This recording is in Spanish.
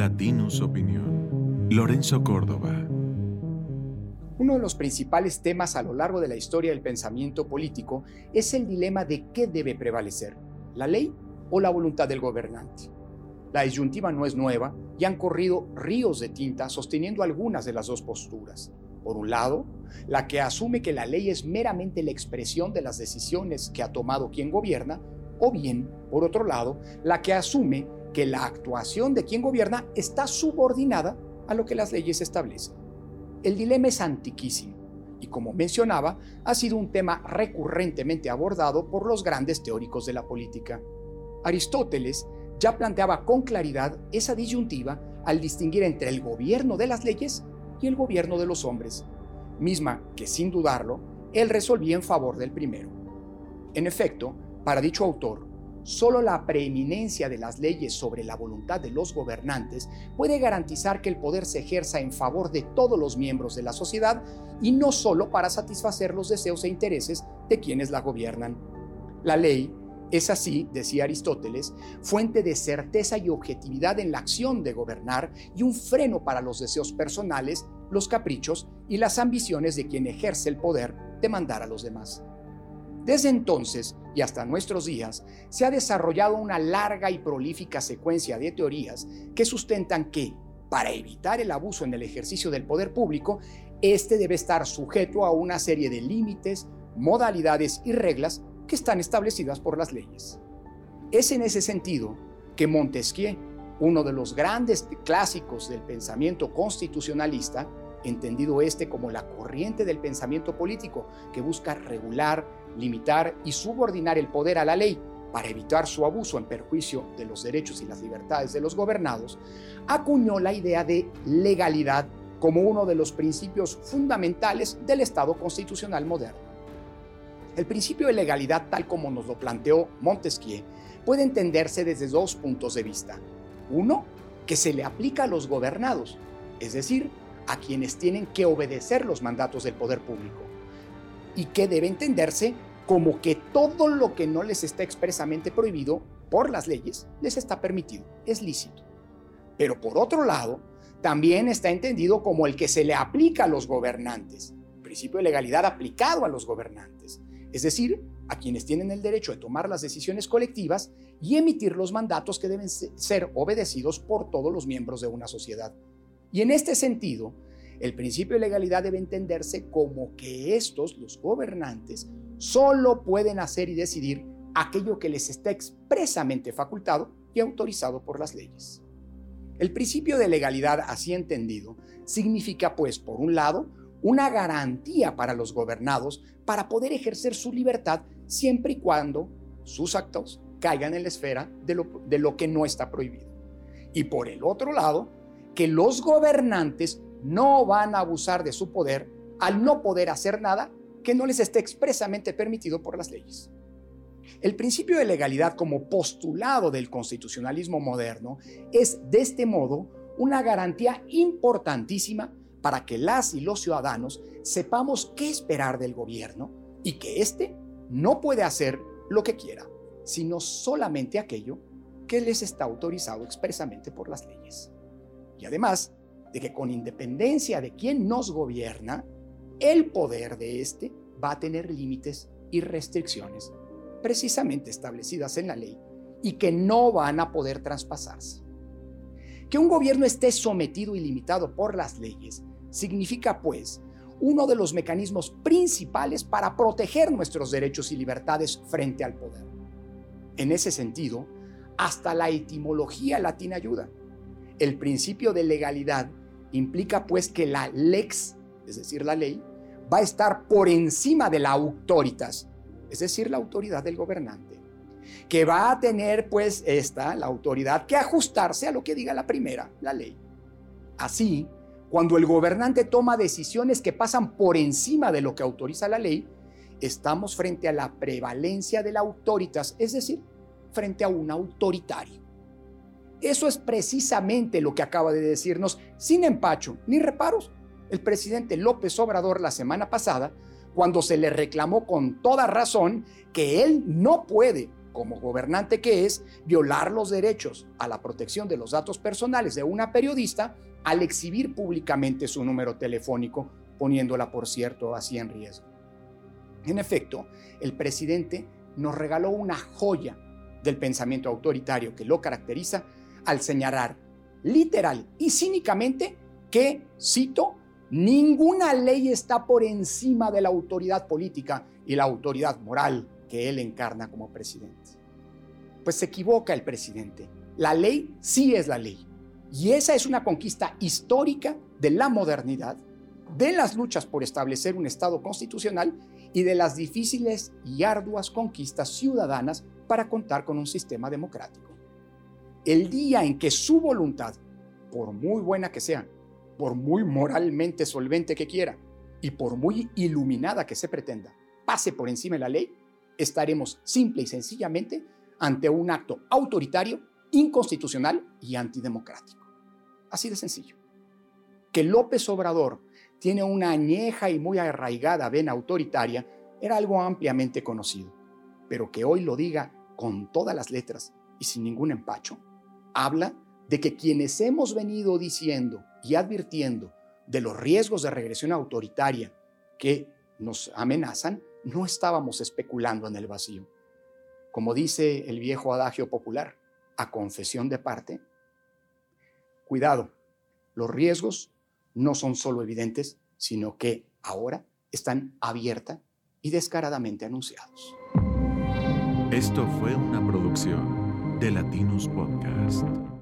Latinus Opinión. Lorenzo Córdoba. Uno de los principales temas a lo largo de la historia del pensamiento político es el dilema de qué debe prevalecer, la ley o la voluntad del gobernante. La disyuntiva no es nueva y han corrido ríos de tinta sosteniendo algunas de las dos posturas. Por un lado, la que asume que la ley es meramente la expresión de las decisiones que ha tomado quien gobierna, o bien, por otro lado, la que asume que la actuación de quien gobierna está subordinada a lo que las leyes establecen. El dilema es antiquísimo y, como mencionaba, ha sido un tema recurrentemente abordado por los grandes teóricos de la política. Aristóteles ya planteaba con claridad esa disyuntiva al distinguir entre el gobierno de las leyes y el gobierno de los hombres, misma que sin dudarlo, él resolvía en favor del primero. En efecto, para dicho autor, Solo la preeminencia de las leyes sobre la voluntad de los gobernantes puede garantizar que el poder se ejerza en favor de todos los miembros de la sociedad y no solo para satisfacer los deseos e intereses de quienes la gobiernan. La ley es así, decía Aristóteles, fuente de certeza y objetividad en la acción de gobernar y un freno para los deseos personales, los caprichos y las ambiciones de quien ejerce el poder de mandar a los demás. Desde entonces y hasta nuestros días se ha desarrollado una larga y prolífica secuencia de teorías que sustentan que, para evitar el abuso en el ejercicio del poder público, éste debe estar sujeto a una serie de límites, modalidades y reglas que están establecidas por las leyes. Es en ese sentido que Montesquieu, uno de los grandes clásicos del pensamiento constitucionalista, entendido este como la corriente del pensamiento político que busca regular, limitar y subordinar el poder a la ley para evitar su abuso en perjuicio de los derechos y las libertades de los gobernados, acuñó la idea de legalidad como uno de los principios fundamentales del Estado constitucional moderno. El principio de legalidad, tal como nos lo planteó Montesquieu, puede entenderse desde dos puntos de vista. Uno, que se le aplica a los gobernados, es decir, a quienes tienen que obedecer los mandatos del poder público y que debe entenderse como que todo lo que no les está expresamente prohibido por las leyes les está permitido, es lícito. Pero por otro lado, también está entendido como el que se le aplica a los gobernantes, principio de legalidad aplicado a los gobernantes, es decir, a quienes tienen el derecho de tomar las decisiones colectivas y emitir los mandatos que deben ser obedecidos por todos los miembros de una sociedad. Y en este sentido, el principio de legalidad debe entenderse como que estos, los gobernantes, solo pueden hacer y decidir aquello que les está expresamente facultado y autorizado por las leyes. El principio de legalidad así entendido significa, pues, por un lado, una garantía para los gobernados para poder ejercer su libertad siempre y cuando sus actos caigan en la esfera de lo, de lo que no está prohibido. Y por el otro lado, que los gobernantes no van a abusar de su poder al no poder hacer nada que no les esté expresamente permitido por las leyes. El principio de legalidad como postulado del constitucionalismo moderno es de este modo una garantía importantísima para que las y los ciudadanos sepamos qué esperar del gobierno y que éste no puede hacer lo que quiera, sino solamente aquello que les está autorizado expresamente por las leyes. Y además de que con independencia de quién nos gobierna, el poder de éste va a tener límites y restricciones precisamente establecidas en la ley y que no van a poder traspasarse. Que un gobierno esté sometido y limitado por las leyes significa, pues, uno de los mecanismos principales para proteger nuestros derechos y libertades frente al poder. En ese sentido, hasta la etimología latina ayuda. El principio de legalidad implica pues que la lex, es decir, la ley, va a estar por encima de la autoritas, es decir, la autoridad del gobernante, que va a tener pues esta, la autoridad, que ajustarse a lo que diga la primera, la ley. Así, cuando el gobernante toma decisiones que pasan por encima de lo que autoriza la ley, estamos frente a la prevalencia de la autoritas, es decir, frente a un autoritario. Eso es precisamente lo que acaba de decirnos, sin empacho ni reparos, el presidente López Obrador la semana pasada, cuando se le reclamó con toda razón que él no puede como gobernante que es, violar los derechos a la protección de los datos personales de una periodista al exhibir públicamente su número telefónico, poniéndola, por cierto, así en riesgo. En efecto, el presidente nos regaló una joya del pensamiento autoritario que lo caracteriza al señalar literal y cínicamente que, cito, ninguna ley está por encima de la autoridad política y la autoridad moral que él encarna como presidente. Pues se equivoca el presidente. La ley sí es la ley. Y esa es una conquista histórica de la modernidad, de las luchas por establecer un Estado constitucional y de las difíciles y arduas conquistas ciudadanas para contar con un sistema democrático. El día en que su voluntad, por muy buena que sea, por muy moralmente solvente que quiera y por muy iluminada que se pretenda, pase por encima de la ley, estaremos simple y sencillamente ante un acto autoritario, inconstitucional y antidemocrático. Así de sencillo. Que López Obrador tiene una añeja y muy arraigada vena autoritaria era algo ampliamente conocido, pero que hoy lo diga con todas las letras y sin ningún empacho, habla de que quienes hemos venido diciendo y advirtiendo de los riesgos de regresión autoritaria que nos amenazan, no estábamos especulando en el vacío. Como dice el viejo adagio popular, a confesión de parte, cuidado, los riesgos no son solo evidentes, sino que ahora están abierta y descaradamente anunciados. Esto fue una producción de Latinos Podcast.